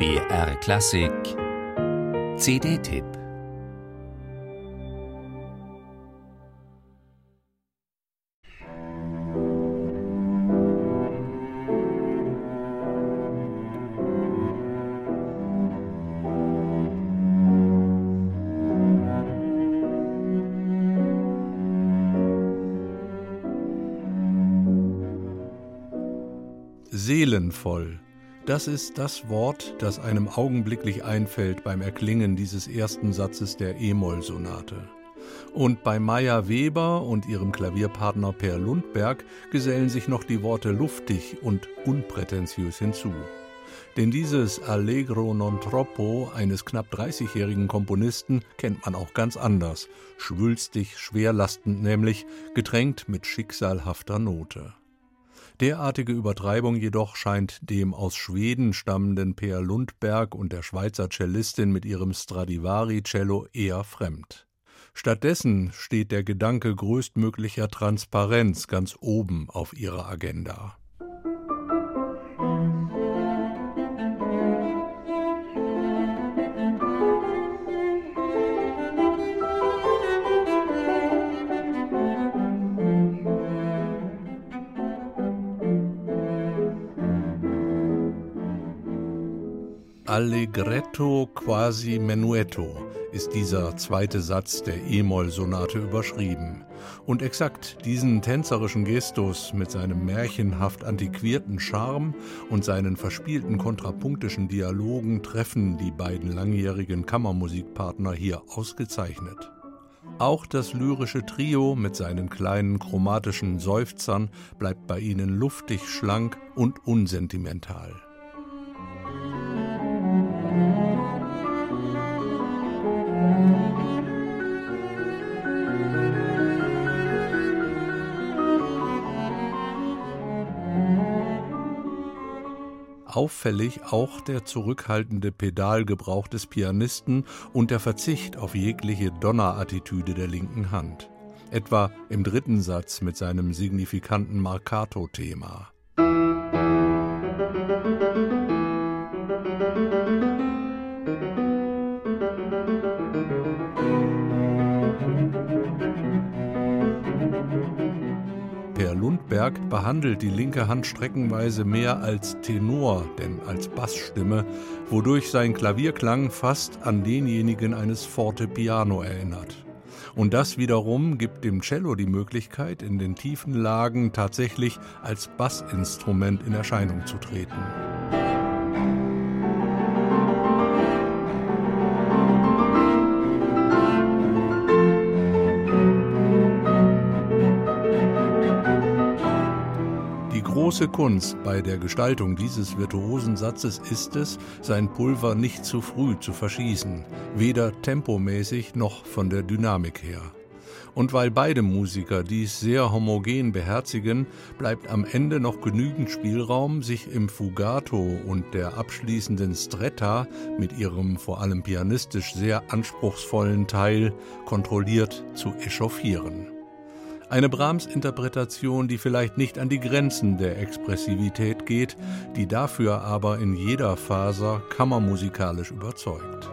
BR Klassik CD-Tipp Seelenvoll. Das ist das Wort, das einem augenblicklich einfällt beim Erklingen dieses ersten Satzes der E-Moll-Sonate. Und bei Maya Weber und ihrem Klavierpartner Per Lundberg gesellen sich noch die Worte luftig und unprätentiös hinzu. Denn dieses Allegro non troppo eines knapp 30-jährigen Komponisten kennt man auch ganz anders, schwülstig, schwerlastend nämlich, getränkt mit schicksalhafter Note. Derartige Übertreibung jedoch scheint dem aus Schweden stammenden Peer Lundberg und der Schweizer Cellistin mit ihrem Stradivari-Cello eher fremd. Stattdessen steht der Gedanke größtmöglicher Transparenz ganz oben auf ihrer Agenda. Allegretto quasi menuetto ist dieser zweite Satz der E-Moll-Sonate überschrieben. Und exakt diesen tänzerischen Gestus mit seinem märchenhaft antiquierten Charme und seinen verspielten kontrapunktischen Dialogen treffen die beiden langjährigen Kammermusikpartner hier ausgezeichnet. Auch das lyrische Trio mit seinen kleinen chromatischen Seufzern bleibt bei ihnen luftig, schlank und unsentimental. Auffällig auch der zurückhaltende Pedalgebrauch des Pianisten und der Verzicht auf jegliche Donnerattitüde der linken Hand. Etwa im dritten Satz mit seinem signifikanten Marcato-Thema. Lundberg behandelt die linke Hand streckenweise mehr als Tenor, denn als Bassstimme, wodurch sein Klavierklang fast an denjenigen eines Fortepiano erinnert. Und das wiederum gibt dem Cello die Möglichkeit, in den tiefen Lagen tatsächlich als Bassinstrument in Erscheinung zu treten. Große Kunst bei der Gestaltung dieses virtuosen Satzes ist es, sein Pulver nicht zu früh zu verschießen, weder tempomäßig noch von der Dynamik her. Und weil beide Musiker dies sehr homogen beherzigen, bleibt am Ende noch genügend Spielraum, sich im Fugato und der abschließenden Stretta mit ihrem vor allem pianistisch sehr anspruchsvollen Teil kontrolliert zu echauffieren. Eine Brahms-Interpretation, die vielleicht nicht an die Grenzen der Expressivität geht, die dafür aber in jeder Faser kammermusikalisch überzeugt.